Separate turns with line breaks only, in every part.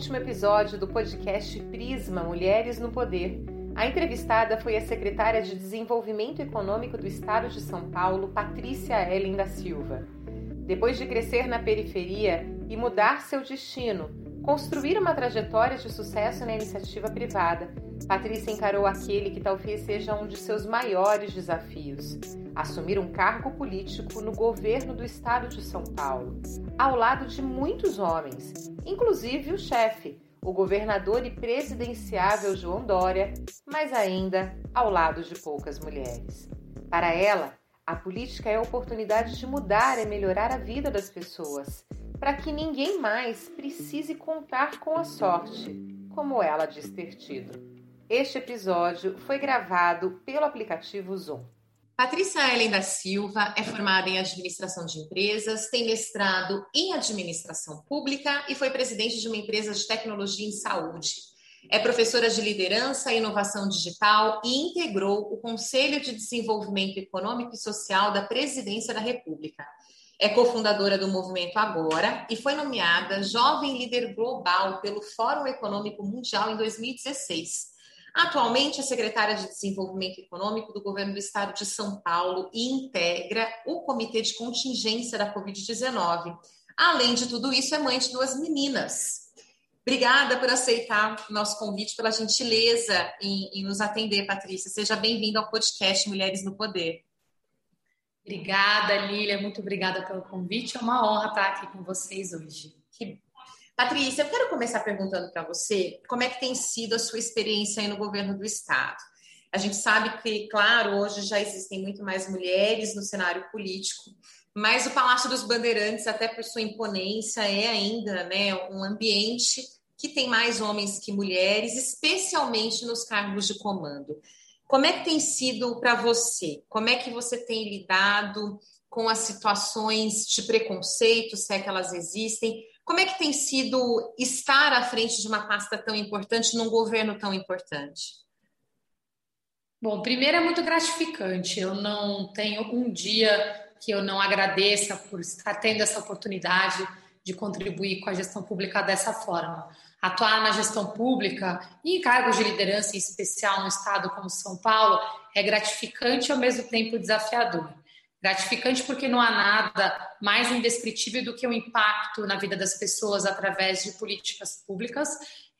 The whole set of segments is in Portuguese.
último episódio do podcast Prisma Mulheres no Poder. A entrevistada foi a secretária de Desenvolvimento Econômico do Estado de São Paulo, Patrícia Ellen da Silva. Depois de crescer na periferia e mudar seu destino, construir uma trajetória de sucesso na iniciativa privada, Patrícia encarou aquele que talvez seja um de seus maiores desafios: assumir um cargo político no governo do estado de São Paulo, ao lado de muitos homens, inclusive o chefe, o governador e presidenciável João Dória, mas ainda ao lado de poucas mulheres. Para ela, a política é a oportunidade de mudar e melhorar a vida das pessoas, para que ninguém mais precise contar com a sorte, como ela diz ter tido. Este episódio foi gravado pelo aplicativo Zoom.
Patrícia Ellen da Silva é formada em administração de empresas, tem mestrado em administração pública e foi presidente de uma empresa de tecnologia em saúde. É professora de liderança e inovação digital e integrou o Conselho de Desenvolvimento Econômico e Social da Presidência da República. É cofundadora do Movimento Agora e foi nomeada Jovem Líder Global pelo Fórum Econômico Mundial em 2016. Atualmente é secretária de Desenvolvimento Econômico do governo do estado de São Paulo e integra o Comitê de Contingência da Covid-19. Além de tudo isso, é mãe de duas meninas. Obrigada por aceitar o nosso convite, pela gentileza em, em nos atender, Patrícia. Seja bem-vinda ao podcast Mulheres no Poder.
Obrigada, Lília. Muito obrigada pelo convite. É uma honra estar aqui com vocês hoje.
Que Patrícia, eu quero começar perguntando para você como é que tem sido a sua experiência aí no governo do Estado. A gente sabe que, claro, hoje já existem muito mais mulheres no cenário político, mas o Palácio dos Bandeirantes, até por sua imponência, é ainda né, um ambiente que tem mais homens que mulheres, especialmente nos cargos de comando. Como é que tem sido para você? Como é que você tem lidado com as situações de preconceito, se é que elas existem? Como é que tem sido estar à frente de uma pasta tão importante num governo tão importante?
Bom, primeiro é muito gratificante. Eu não tenho um dia que eu não agradeça por estar tendo essa oportunidade de contribuir com a gestão pública dessa forma. Atuar na gestão pública e em cargos de liderança em especial no estado como São Paulo é gratificante e ao mesmo tempo desafiador. Gratificante porque não há nada mais indescritível do que o impacto na vida das pessoas através de políticas públicas.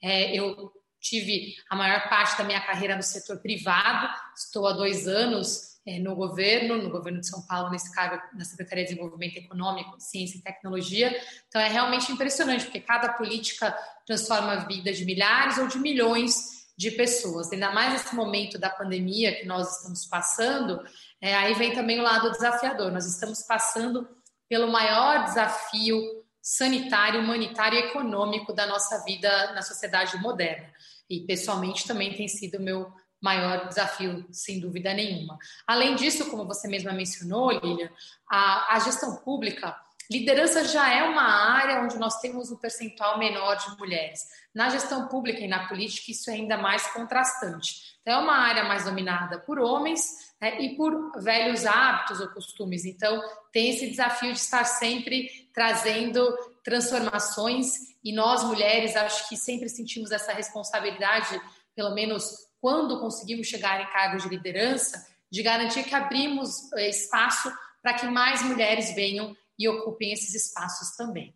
É, eu tive a maior parte da minha carreira no setor privado, estou há dois anos é, no governo, no governo de São Paulo, nesse cargo na Secretaria de Desenvolvimento Econômico, Ciência e Tecnologia. Então é realmente impressionante, porque cada política transforma a vida de milhares ou de milhões de pessoas. Ainda mais nesse momento da pandemia que nós estamos passando, é, aí vem também o lado desafiador. Nós estamos passando pelo maior desafio sanitário, humanitário e econômico da nossa vida na sociedade moderna. E pessoalmente também tem sido o meu maior desafio, sem dúvida nenhuma. Além disso, como você mesma mencionou, Lilian, a, a gestão pública, liderança já é uma área onde nós temos um percentual menor de mulheres. Na gestão pública e na política, isso é ainda mais contrastante. Então, é uma área mais dominada por homens, né, e por velhos hábitos ou costumes. Então, tem esse desafio de estar sempre trazendo transformações e nós mulheres acho que sempre sentimos essa responsabilidade, pelo menos quando conseguimos chegar em cargos de liderança, de garantir que abrimos eh, espaço para que mais mulheres venham e ocupem esses espaços também.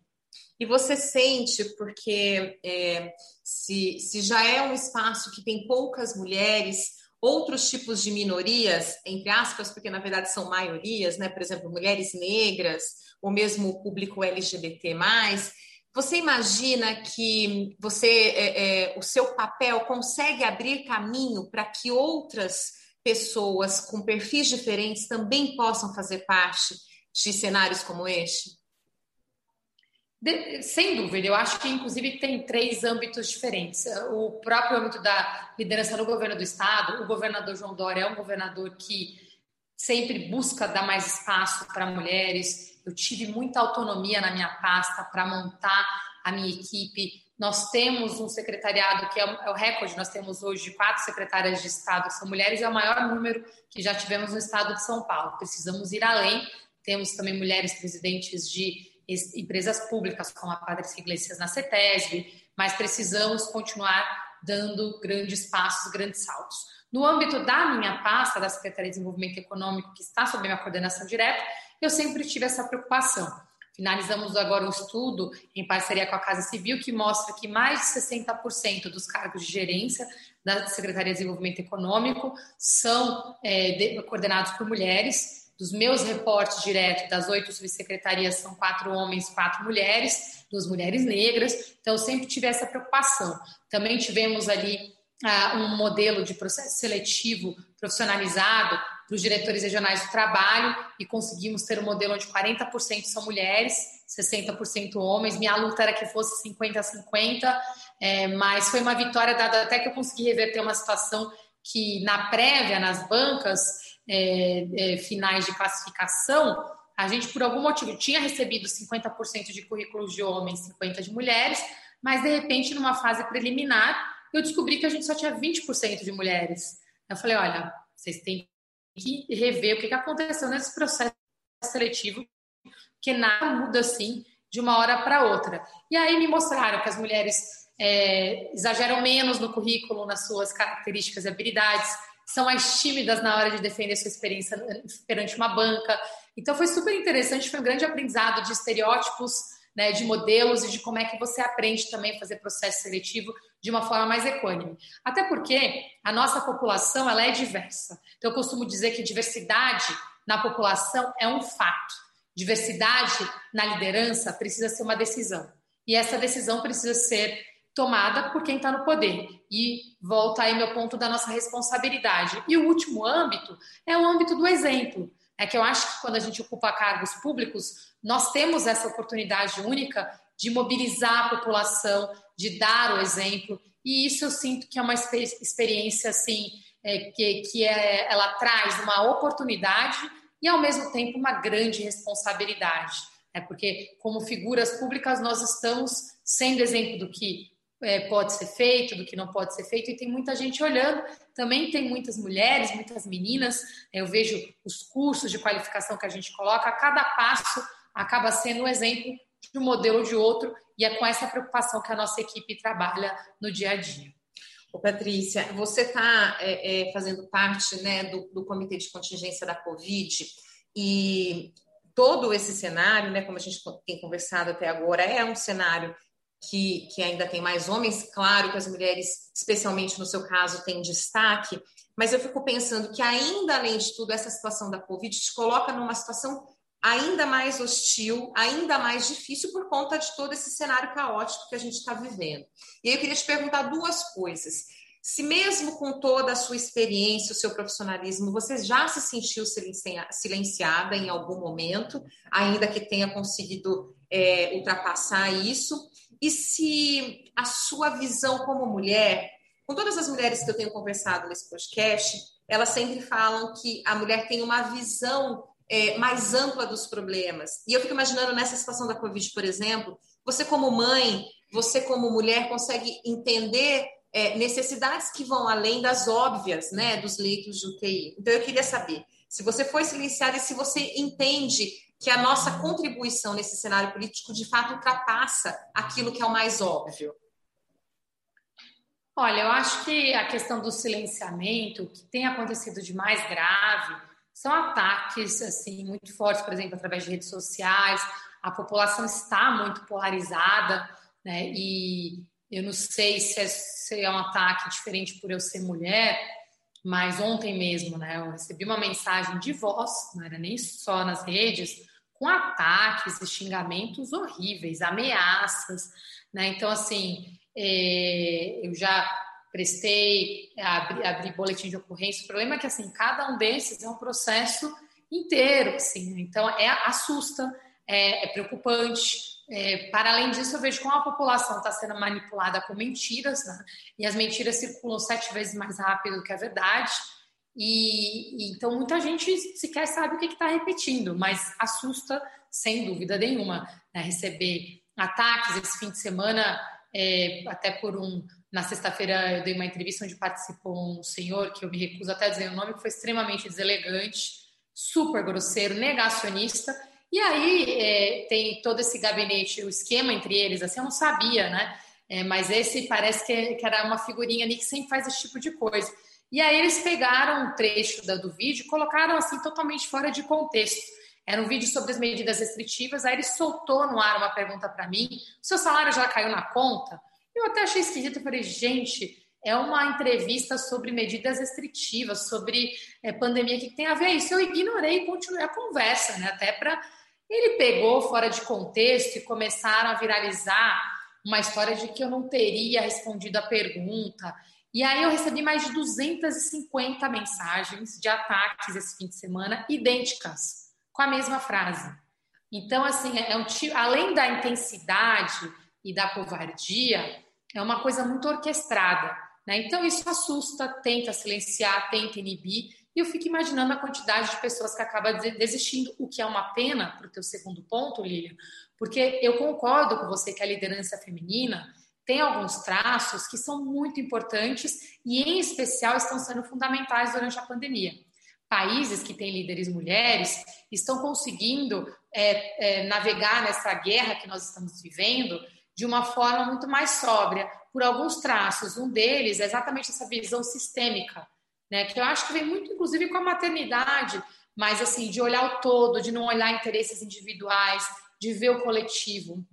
E você sente, porque é, se, se já é um espaço que tem poucas mulheres, outros tipos de minorias, entre aspas, porque na verdade são maiorias, né? Por exemplo, mulheres negras, ou mesmo o público LGBT+, você imagina que você, é, é, o seu papel consegue abrir caminho para que outras pessoas com perfis diferentes também possam fazer parte de cenários como este?
De, sem dúvida, eu acho que inclusive tem três âmbitos diferentes. O próprio âmbito da liderança no governo do estado, o governador João Dória é um governador que sempre busca dar mais espaço para mulheres. Eu tive muita autonomia na minha pasta para montar a minha equipe. Nós temos um secretariado que é o, é o recorde, nós temos hoje quatro secretárias de Estado que são mulheres, é o maior número que já tivemos no estado de São Paulo. Precisamos ir além. Temos também mulheres presidentes de empresas públicas, como a Padre Iglesias na CETESB, mas precisamos continuar dando grandes passos, grandes saltos. No âmbito da minha pasta, da Secretaria de Desenvolvimento Econômico, que está sob minha coordenação direta, eu sempre tive essa preocupação. Finalizamos agora um estudo em parceria com a Casa Civil que mostra que mais de 60% dos cargos de gerência da Secretaria de Desenvolvimento Econômico são é, de, coordenados por mulheres. Dos meus reportes diretos das oito subsecretarias são quatro homens, quatro mulheres, duas mulheres negras. Então, eu sempre tive essa preocupação. Também tivemos ali ah, um modelo de processo seletivo profissionalizado para os diretores regionais do trabalho e conseguimos ter um modelo onde 40% são mulheres, 60% homens. Minha luta era que fosse 50 a 50, é, mas foi uma vitória dada até que eu consegui reverter uma situação que na prévia, nas bancas é, é, finais de classificação, a gente, por algum motivo, tinha recebido 50% de currículos de homens, 50% de mulheres, mas de repente, numa fase preliminar, eu descobri que a gente só tinha 20% de mulheres. Eu falei: olha, vocês têm que rever o que aconteceu nesse processo seletivo, porque nada muda assim de uma hora para outra. E aí me mostraram que as mulheres é, exageram menos no currículo, nas suas características e habilidades, são mais tímidas na hora de defender sua experiência perante uma banca. Então foi super interessante, foi um grande aprendizado de estereótipos, né, de modelos e de como é que você aprende também a fazer processo seletivo de uma forma mais equânime. Até porque a nossa população ela é diversa. Então eu costumo dizer que diversidade na população é um fato. Diversidade na liderança precisa ser uma decisão. E essa decisão precisa ser tomada por quem está no poder. E volta aí meu ponto da nossa responsabilidade. E o último âmbito é o âmbito do exemplo. É que eu acho que quando a gente ocupa cargos públicos, nós temos essa oportunidade única de mobilizar a população, de dar o exemplo. E isso eu sinto que é uma experiência assim é, que, que é, ela traz uma oportunidade e ao mesmo tempo uma grande responsabilidade. É porque como figuras públicas nós estamos sendo exemplo do que é, pode ser feito, do que não pode ser feito, e tem muita gente olhando. Também tem muitas mulheres, muitas meninas. Eu vejo os cursos de qualificação que a gente coloca, a cada passo acaba sendo um exemplo de um modelo de outro, e é com essa preocupação que a nossa equipe trabalha no dia a dia.
Ô, Patrícia, você está é, é, fazendo parte né, do, do, Comitê de Contingência da Covid e todo esse cenário, né, como a gente tem conversado até agora, é um cenário que, que ainda tem mais homens, claro que as mulheres, especialmente no seu caso, têm destaque, mas eu fico pensando que ainda além de tudo, essa situação da Covid te coloca numa situação ainda mais hostil, ainda mais difícil por conta de todo esse cenário caótico que a gente está vivendo. E aí eu queria te perguntar duas coisas. Se mesmo com toda a sua experiência, o seu profissionalismo, você já se sentiu silenciada em algum momento, ainda que tenha conseguido é, ultrapassar isso, e se a sua visão como mulher, com todas as mulheres que eu tenho conversado nesse podcast, elas sempre falam que a mulher tem uma visão é, mais ampla dos problemas. E eu fico imaginando nessa situação da Covid, por exemplo, você como mãe, você como mulher consegue entender é, necessidades que vão além das óbvias, né, dos leitos de UTI. Então eu queria saber se você foi silenciada e se você entende que a nossa contribuição nesse cenário político de fato ultrapassa aquilo que é o mais óbvio.
Olha, eu acho que a questão do silenciamento, o que tem acontecido de mais grave, são ataques assim muito fortes, por exemplo, através de redes sociais. A população está muito polarizada, né? E eu não sei se é, se é um ataque diferente por eu ser mulher, mas ontem mesmo, né? Eu recebi uma mensagem de voz, não era nem só nas redes, com ataques e xingamentos horríveis, ameaças, né? Então, assim, é, eu já prestei, abri, abri boletim de ocorrência. O problema é que, assim, cada um desses é um processo inteiro, assim, né? então é assusta, é, é preocupante. É, para além disso, eu vejo como a população está sendo manipulada com mentiras, né? e as mentiras circulam sete vezes mais rápido do que a verdade. E, e então muita gente sequer sabe o que está repetindo, mas assusta sem dúvida nenhuma né? receber ataques esse fim de semana, é, até por um na sexta-feira eu dei uma entrevista onde participou um senhor que eu me recuso até a dizer o nome, que foi extremamente deselegante, super grosseiro, negacionista. E aí é, tem todo esse gabinete, o esquema entre eles, assim, eu não sabia, né? É, mas esse parece que, que, era uma figurinha ali que sempre faz esse tipo de coisa. E aí eles pegaram um trecho da, do vídeo e colocaram assim totalmente fora de contexto. Era um vídeo sobre as medidas restritivas, aí ele soltou no ar uma pergunta para mim: seu salário já caiu na conta? Eu até achei esquisito, falei, gente, é uma entrevista sobre medidas restritivas, sobre é, pandemia, o que tem a ver isso? Eu ignorei e continuei a conversa, né? Até para. Ele pegou fora de contexto e começaram a viralizar uma história de que eu não teria respondido a pergunta. E aí eu recebi mais de 250 mensagens de ataques esse fim de semana, idênticas, com a mesma frase. Então, assim, é um além da intensidade e da covardia, é uma coisa muito orquestrada. Né? Então, isso assusta, tenta silenciar, tenta inibir. E eu fico imaginando a quantidade de pessoas que acaba desistindo, o que é uma pena para o teu segundo ponto, Lilian, porque eu concordo com você que a liderança feminina tem alguns traços que são muito importantes e, em especial, estão sendo fundamentais durante a pandemia. Países que têm líderes mulheres estão conseguindo é, é, navegar nessa guerra que nós estamos vivendo de uma forma muito mais sóbria, por alguns traços. Um deles é exatamente essa visão sistêmica, né, que eu acho que vem muito, inclusive, com a maternidade, mas assim, de olhar o todo, de não olhar interesses individuais, de ver o coletivo.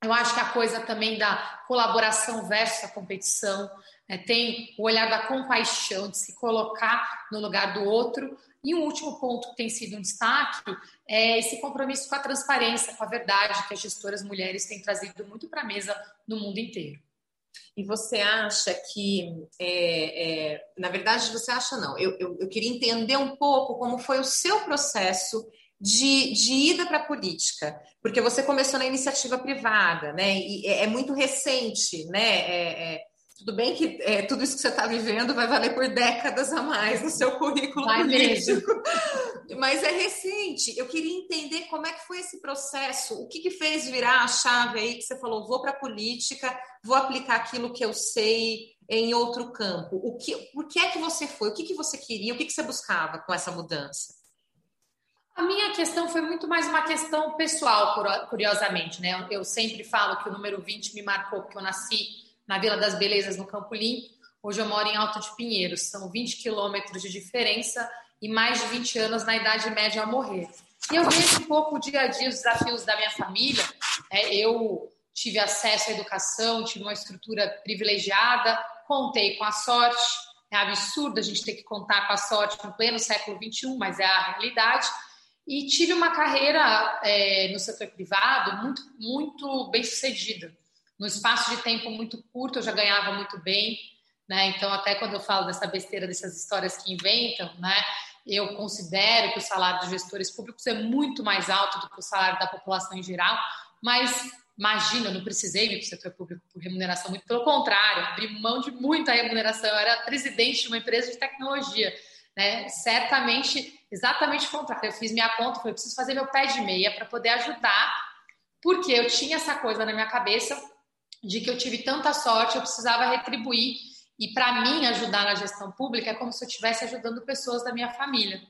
Eu acho que a coisa também da colaboração versus a competição, né, tem o olhar da compaixão, de se colocar no lugar do outro. E um último ponto que tem sido um destaque é esse compromisso com a transparência, com a verdade que as gestoras mulheres têm trazido muito para a mesa no mundo inteiro.
E você acha que, é, é, na verdade, você acha não? Eu, eu, eu, queria entender um pouco como foi o seu processo de, de ida para a política, porque você começou na iniciativa privada, né? E é, é muito recente, né? Tudo bem que é, tudo isso que você está vivendo vai valer por décadas a mais no seu currículo vai político, mesmo. mas é recente. Eu queria entender como é que foi esse processo, o que, que fez virar a chave aí que você falou, vou para a política, vou aplicar aquilo que eu sei em outro campo. O que, por que é que você foi? O que, que você queria? O que, que você buscava com essa mudança?
A minha questão foi muito mais uma questão pessoal, curiosamente, né? Eu sempre falo que o número 20 me marcou porque eu nasci na Vila das Belezas, no Campo Limpo. Hoje eu moro em Alto de Pinheiros. São 20 quilômetros de diferença e mais de 20 anos na idade média a morrer. E eu vejo um pouco o dia a dia, os desafios da minha família. É, eu tive acesso à educação, tive uma estrutura privilegiada, contei com a sorte. É absurdo a gente ter que contar com a sorte no pleno século XXI, mas é a realidade. E tive uma carreira é, no setor privado muito, muito bem sucedida no espaço de tempo muito curto eu já ganhava muito bem, né? Então até quando eu falo dessa besteira dessas histórias que inventam, né? Eu considero que o salário dos gestores públicos é muito mais alto do que o salário da população em geral, mas imagina, eu não precisei ir para o setor público por remuneração, muito pelo contrário, abri mão de muita remuneração, eu era presidente de uma empresa de tecnologia, né? Certamente, exatamente o contrário, eu fiz minha conta, eu preciso fazer meu pé de meia para poder ajudar, porque eu tinha essa coisa na minha cabeça, de que eu tive tanta sorte, eu precisava retribuir. E para mim, ajudar na gestão pública é como se eu estivesse ajudando pessoas da minha família.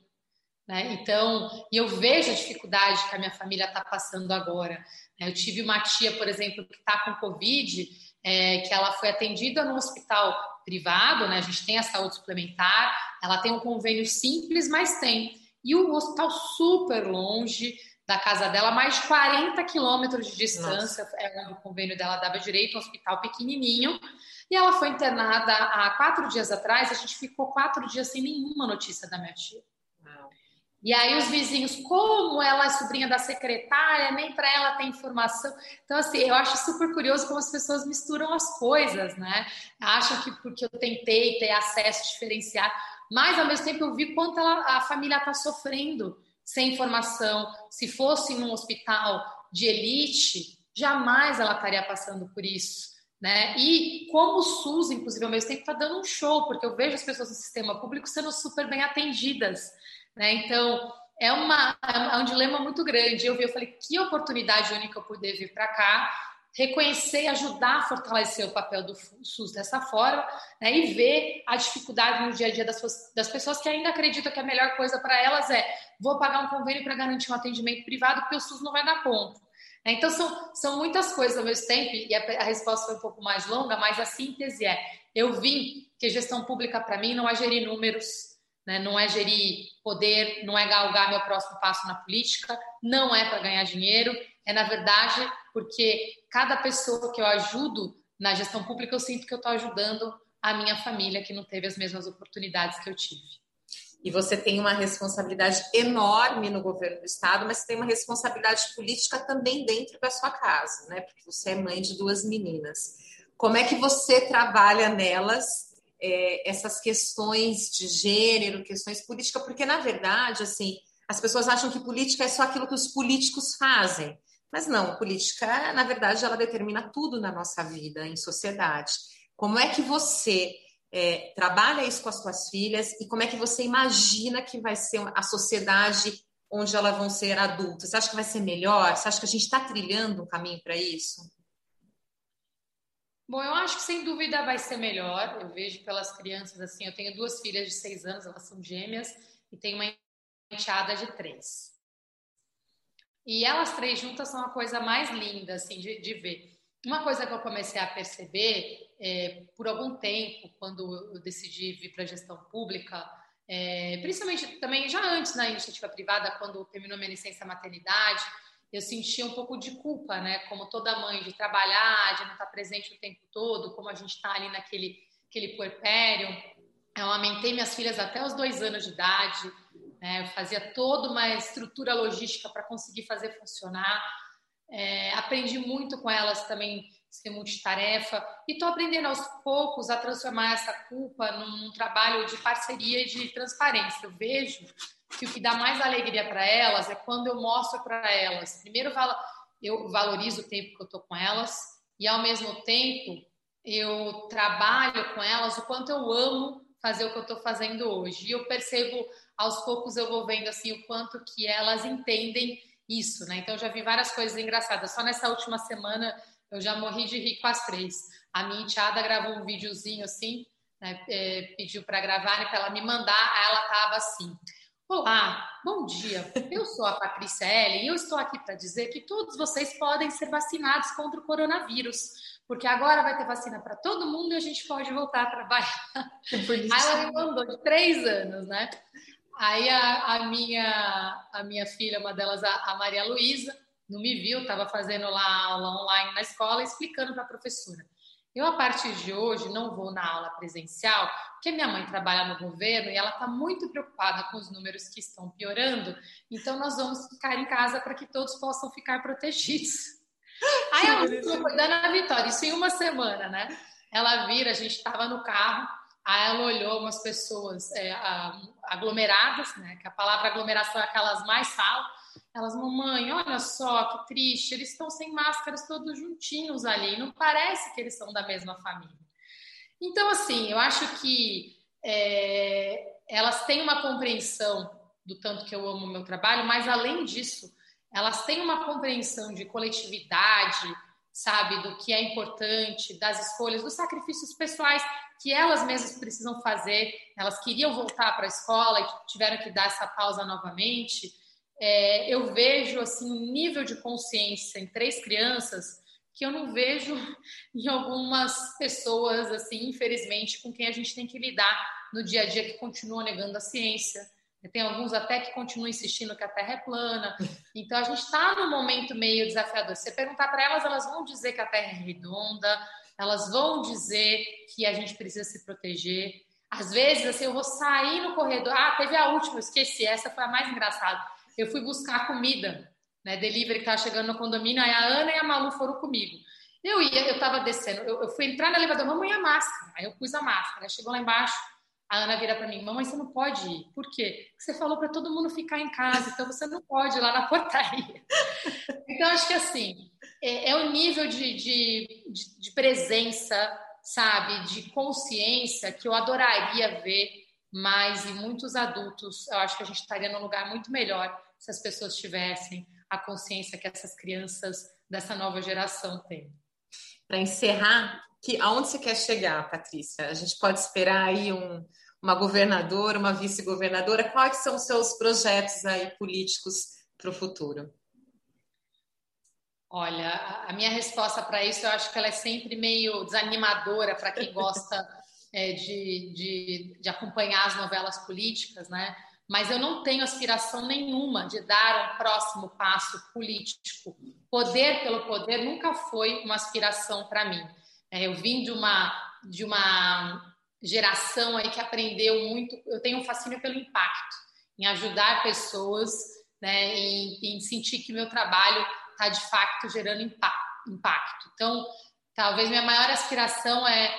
Né? Então, eu vejo a dificuldade que a minha família está passando agora. Eu tive uma tia, por exemplo, que está com Covid, é, que ela foi atendida no hospital privado, né? a gente tem a saúde suplementar, ela tem um convênio simples, mas tem. E o hospital super longe, da casa dela, mais de 40 quilômetros de distância, Nossa. é onde o convênio dela dava direito, um hospital pequenininho. E ela foi internada há quatro dias atrás, a gente ficou quatro dias sem nenhuma notícia da minha tia. E aí os vizinhos, como ela é sobrinha da secretária, nem para ela tem informação. Então, assim, eu acho super curioso como as pessoas misturam as coisas, né? Acham que porque eu tentei ter acesso diferenciado, mas ao mesmo tempo eu vi quanto ela, a família está sofrendo sem informação, se fosse num hospital de elite, jamais ela estaria passando por isso. Né? E como o SUS, inclusive, ao mesmo tempo está dando um show, porque eu vejo as pessoas no sistema público sendo super bem atendidas. Né? Então, é, uma, é um dilema muito grande. Eu vi, eu falei, que oportunidade única eu poder vir para cá reconhecer e ajudar a fortalecer o papel do SUS dessa forma né, e ver a dificuldade no dia a dia das, suas, das pessoas que ainda acreditam que a melhor coisa para elas é vou pagar um convênio para garantir um atendimento privado porque o SUS não vai dar conta. Então, são, são muitas coisas ao mesmo tempo, e a, a resposta foi um pouco mais longa, mas a síntese é: eu vi que gestão pública, para mim, não é gerir números, né? não é gerir poder, não é galgar meu próximo passo na política, não é para ganhar dinheiro, é, na verdade, porque cada pessoa que eu ajudo na gestão pública, eu sinto que eu estou ajudando a minha família que não teve as mesmas oportunidades que eu tive.
E você tem uma responsabilidade enorme no governo do estado, mas tem uma responsabilidade política também dentro da sua casa, né? Porque você é mãe de duas meninas. Como é que você trabalha nelas é, essas questões de gênero, questões políticas? Porque na verdade, assim, as pessoas acham que política é só aquilo que os políticos fazem. Mas não, política, na verdade, ela determina tudo na nossa vida, em sociedade. Como é que você é, trabalha isso com as suas filhas e como é que você imagina que vai ser a sociedade onde elas vão ser adultas? Você acha que vai ser melhor? Você acha que a gente está trilhando um caminho para isso?
Bom, eu acho que sem dúvida vai ser melhor. Eu vejo pelas crianças assim. Eu tenho duas filhas de seis anos, elas são gêmeas, e tenho uma enteada de três. E elas três juntas são a coisa mais linda, assim, de, de ver. Uma coisa que eu comecei a perceber é, por algum tempo, quando eu decidi vir para a gestão pública, é, principalmente também já antes na iniciativa privada, quando terminou minha licença maternidade, eu sentia um pouco de culpa, né? Como toda mãe, de trabalhar, de não estar presente o tempo todo, como a gente está ali naquele aquele puerpério. Eu amamentei minhas filhas até os dois anos de idade, né? Eu fazia toda uma estrutura logística para conseguir fazer funcionar. É, aprendi muito com elas também ser multitarefa e estou aprendendo aos poucos a transformar essa culpa num, trabalho de parceria e de transparência. Eu vejo que o que dá mais alegria para elas é quando eu mostro para elas. Primeiro, eu valorizo o tempo que eu estou com elas e, ao mesmo tempo, eu trabalho com elas o quanto eu amo fazer o que eu estou fazendo hoje. E eu percebo, aos poucos, eu vou vendo assim o quanto que elas entendem isso, né? Então, eu já vi várias coisas engraçadas. Só nessa última semana eu já morri de rir com as três. A minha enteada gravou um videozinho assim, né, é, pediu para gravar, né, para ela me mandar, aí ela tava assim. Olá, bom dia. Eu sou a Patrícia Ellen e eu estou aqui para dizer que todos vocês podem ser vacinados contra o coronavírus, porque agora vai ter vacina para todo mundo e a gente pode voltar a trabalhar. É Aí ela me mandou de três anos, né? Aí a, a minha, a minha filha, uma delas, a, a Maria Luísa, não me viu, estava fazendo lá aula online na escola, explicando para a professora. Eu, a partir de hoje, não vou na aula presencial, porque minha mãe trabalha no governo e ela está muito preocupada com os números que estão piorando, então nós vamos ficar em casa para que todos possam ficar protegidos. Aí ela foi dando a vitória, isso em uma semana, né? Ela vira, a gente estava no carro, aí ela olhou umas pessoas é, aglomeradas, né? Que a palavra aglomeração é aquelas mais falam, elas, mamãe, olha só que triste, eles estão sem máscaras todos juntinhos ali, não parece que eles são da mesma família. Então, assim, eu acho que é, elas têm uma compreensão do tanto que eu amo o meu trabalho, mas além disso, elas têm uma compreensão de coletividade, sabe, do que é importante, das escolhas, dos sacrifícios pessoais que elas mesmas precisam fazer. Elas queriam voltar para a escola e tiveram que dar essa pausa novamente é, eu vejo assim um nível de consciência em três crianças que eu não vejo em algumas pessoas assim, infelizmente, com quem a gente tem que lidar no dia a dia que continuam negando a ciência. Tem alguns até que continuam insistindo que a Terra é plana. Então a gente está num momento meio desafiador. Se você perguntar para elas, elas vão dizer que a Terra é redonda, elas vão dizer que a gente precisa se proteger. Às vezes, assim, eu vou sair no corredor. Ah, teve a última, esqueci, essa foi a mais engraçada eu fui buscar comida, né? Delivery que tava chegando no condomínio, aí a Ana e a Malu foram comigo. Eu ia, eu tava descendo, eu, eu fui entrar no elevador, mamãe, a máscara. Aí eu pus a máscara, chegou lá embaixo, a Ana vira para mim, mamãe, você não pode ir. Por quê? Porque você falou para todo mundo ficar em casa, então você não pode ir lá na portaria. Então, acho que assim, é, é o nível de, de, de, de presença, sabe, de consciência que eu adoraria ver mais e muitos adultos. Eu acho que a gente estaria num lugar muito melhor se as pessoas tivessem a consciência que essas crianças dessa nova geração têm.
Para encerrar, que aonde você quer chegar, Patrícia? A gente pode esperar aí um, uma governadora, uma vice-governadora. Quais são os seus projetos aí políticos para o futuro?
Olha, a minha resposta para isso eu acho que ela é sempre meio desanimadora para quem gosta é, de, de, de, acompanhar as novelas políticas, né? Mas eu não tenho aspiração nenhuma de dar um próximo passo político. Poder pelo poder nunca foi uma aspiração para mim. É, eu vim de uma, de uma geração aí que aprendeu muito. Eu tenho um fascínio pelo impacto, em ajudar pessoas, né? Em, em sentir que meu trabalho está de fato gerando impacto. Então, talvez minha maior aspiração é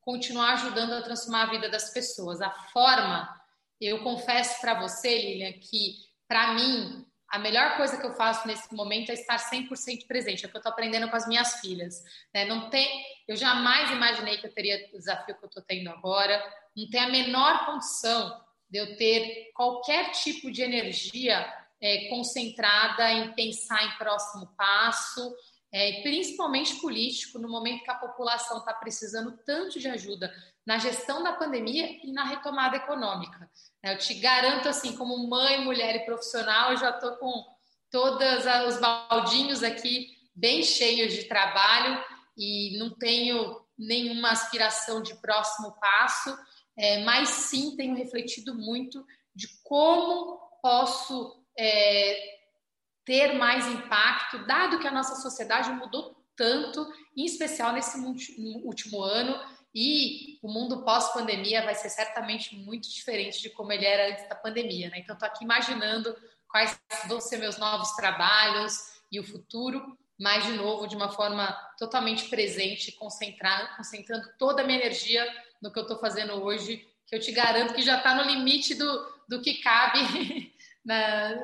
continuar ajudando a transformar a vida das pessoas. A forma, eu confesso para você, Lilian, que para mim a melhor coisa que eu faço nesse momento é estar 100% presente, é o que eu estou aprendendo com as minhas filhas. Né? Não tem, eu jamais imaginei que eu teria o desafio que eu estou tendo agora, não tem a menor condição de eu ter qualquer tipo de energia é, concentrada em pensar em próximo passo, é, principalmente político, no momento que a população está precisando tanto de ajuda na gestão da pandemia e na retomada econômica. Eu te garanto, assim, como mãe, mulher e profissional, eu já estou com todos os baldinhos aqui bem cheios de trabalho e não tenho nenhuma aspiração de próximo passo, é, mas sim tenho refletido muito de como posso é, ter mais impacto, dado que a nossa sociedade mudou tanto, em especial nesse último ano, e o mundo pós-pandemia vai ser certamente muito diferente de como ele era antes da pandemia, né? Então, estou aqui imaginando quais vão ser meus novos trabalhos e o futuro, mas, de novo, de uma forma totalmente presente, concentrando toda a minha energia no que eu estou fazendo hoje, que eu te garanto que já está no limite do, do que cabe na,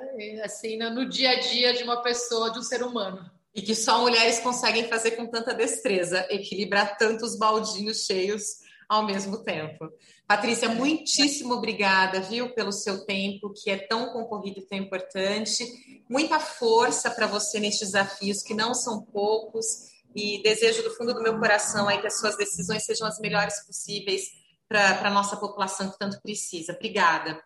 assim, no dia a dia de uma pessoa, de um ser humano.
E que só mulheres conseguem fazer com tanta destreza, equilibrar tantos baldinhos cheios ao mesmo tempo. Patrícia, muitíssimo obrigada, viu, pelo seu tempo, que é tão concorrido e tão importante. Muita força para você nestes desafios, que não são poucos, e desejo do fundo do meu coração aí que as suas decisões sejam as melhores possíveis para a nossa população que tanto precisa. Obrigada.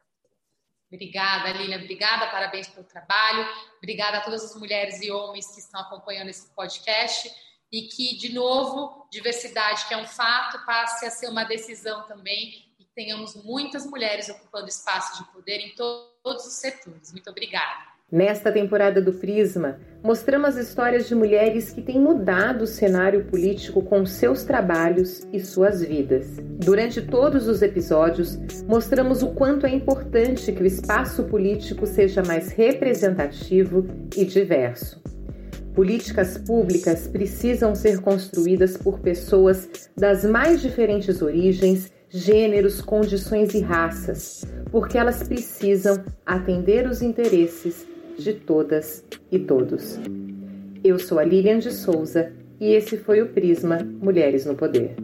Obrigada, Lilian. Obrigada, parabéns pelo trabalho. Obrigada a todas as mulheres e homens que estão acompanhando esse podcast. E que, de novo, diversidade, que é um fato, passe a ser uma decisão também e tenhamos muitas mulheres ocupando espaço de poder em to todos os setores. Muito obrigada.
Nesta temporada do Prisma, mostramos histórias de mulheres que têm mudado o cenário político com seus trabalhos e suas vidas. Durante todos os episódios, mostramos o quanto é importante que o espaço político seja mais representativo e diverso. Políticas públicas precisam ser construídas por pessoas das mais diferentes origens, gêneros, condições e raças, porque elas precisam atender os interesses de todas e todos. Eu sou a Lilian de Souza e esse foi o Prisma Mulheres no Poder.